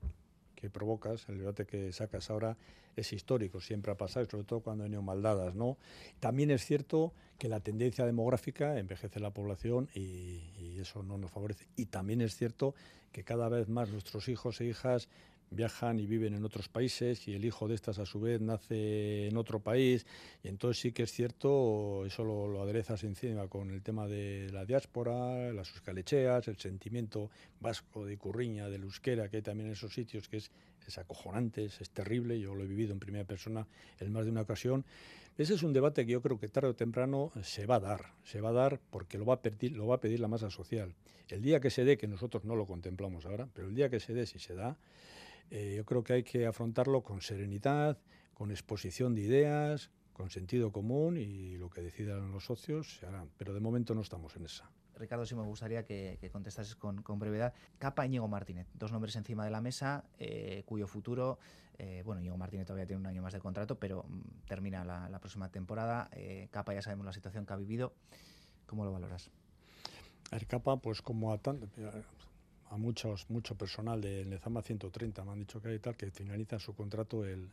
provocas, el debate que sacas ahora, es histórico, siempre ha pasado, sobre todo cuando hay neomaldadas, ¿no? También es cierto que la tendencia demográfica envejece la población y, eso no nos favorece. Y también es cierto que cada vez más nuestros hijos e hijas viajan y viven en otros países y el hijo de estas a su vez nace en otro país y entonces sí que es cierto, eso lo, aderezas encima con el tema de la diáspora, las euscalecheas, el sentimiento vasco de Curriña, de euskera que hay también en esos sitios que es, es acojonante, es, terrible, yo lo he vivido en primera persona en más de una ocasión. Ese es un debate que yo creo que tarde o temprano se va a dar, se va a dar porque lo va a pedir, lo va a pedir la masa social. El día que se dé, que nosotros no lo contemplamos ahora, pero el día que se dé, si se da, eh, yo creo que hay que afrontarlo con serenidad, con exposición de ideas, con sentido común y lo que decidan los socios se harán. Pero de momento no estamos en esa. Ricardo, sí me gustaría que, contestases con, brevedad. Capa Íñigo Martínez, dos nombres encima de la mesa, eh, cuyo futuro, eh, bueno, Íñigo Martínez todavía tiene un año más de contrato, pero mm, termina la, próxima temporada. Capa ya sabemos la situación que ha vivido. ¿Cómo lo valoras? A Capa, pues como a tanto, a muchos, mucho personal de Lezama 130, me han dicho que hay tal, que finaliza su contrato el,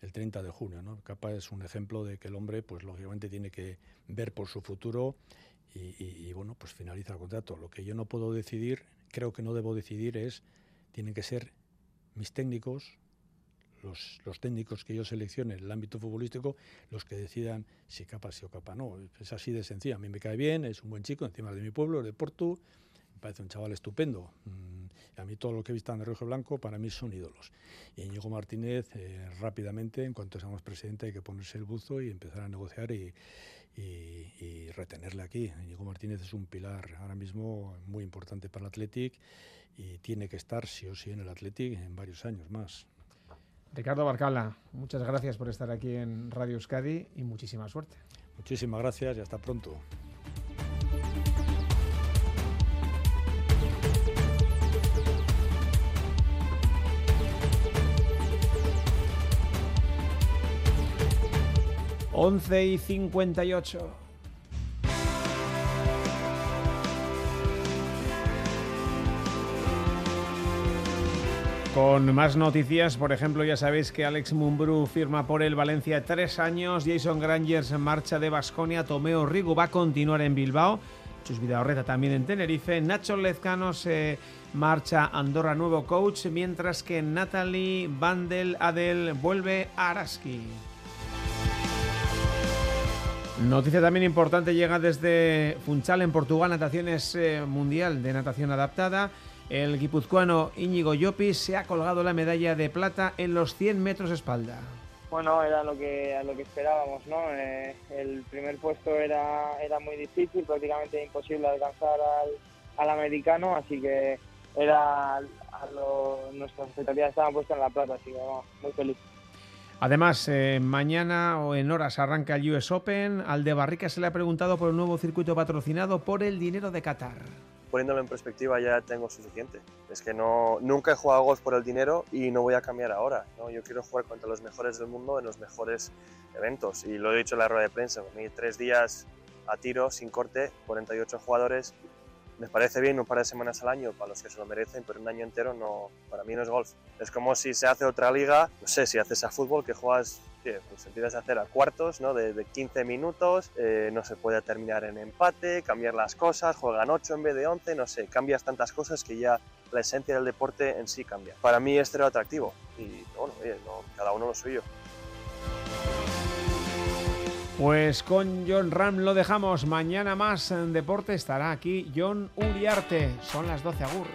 el 30 de junio. ¿no? Capa es un ejemplo de que el hombre, pues lógicamente tiene que ver por su futuro y, bueno, pues finaliza el contrato. Lo que yo no puedo decidir, creo que no debo decidir es, tienen que ser mis técnicos, los, los, técnicos que yo seleccione en el ámbito futbolístico los que decidan si capa sí o capa no. Es así de sencillo. A mí me cae bien, es un buen chico, encima de mi pueblo, de Porto, parece un chaval estupendo. Mm, a mí todo lo que he visto en el Rojo Blanco para mí son ídolos. Y Íñigo Martínez, eh, rápidamente, en cuanto seamos presidente, hay que ponerse el buzo y empezar a negociar y, retenerle aquí. Íñigo Martínez es un pilar ahora mismo muy importante para el Athletic y tiene que estar sí o sí en el Athletic en varios años más. Ricardo Barcala, muchas gracias por estar aquí en Radio Euskadi y muchísima suerte. Muchísimas gracias y hasta pronto. 11 y 58. Con más noticias, por ejemplo, ya sabéis que Alex Mumbrú firma por el Valencia tres años, Jason Grangers en marcha de Basconia, Tomeo Rigo va a continuar en Bilbao, Chus Vidaorreta también en Tenerife, Nacho Lezcano se marcha Andorra nuevo coach, mientras que Natalie Bandel Adel vuelve a Araski. Noticia también importante llega desde Funchal en Portugal, Nataciones eh, Mundial de Natación Adaptada. El guipuzcoano Íñigo Llopis se ha colgado la medalla de plata en los 100 metros espalda. bueno, era lo que, lo que esperábamos, ¿no? Eh, el primer puesto era, era muy difícil, prácticamente imposible alcanzar al, al americano, así que era nuestras expectativas estaban puestas en la plata, así que muy feliz. Además, eh, mañana o en horas arranca el US Open. Al de Barrica se le ha preguntado por el nuevo circuito patrocinado por el dinero de Qatar. Poniéndolo en perspectiva ya tengo suficiente. Es que no, nunca he jugado golf por el dinero y no voy a cambiar ahora. ¿no? Yo quiero jugar contra los mejores del mundo en los mejores eventos. Y lo he dicho en la rueda de prensa. Tres días a tiro, sin corte, 48 jugadores me parece bien un par de semanas al año para los que se lo merecen, pero un año entero no, para mí no es golf. Es como si se hace otra liga, no sé, si haces a fútbol que juegas, pues empiezas a hacer a cuartos, ¿no? De, 15 minutos, eh, no se puede terminar en empate, cambiar las cosas, juegan 8 en vez de 11, no sé, cambias tantas cosas que ya la esencia del deporte en sí cambia. Para mí este era atractivo y bueno, cada uno lo suyo. Pues con John Ram lo dejamos. Mañana más en deporte estará aquí John Uriarte. Son las 12 agur.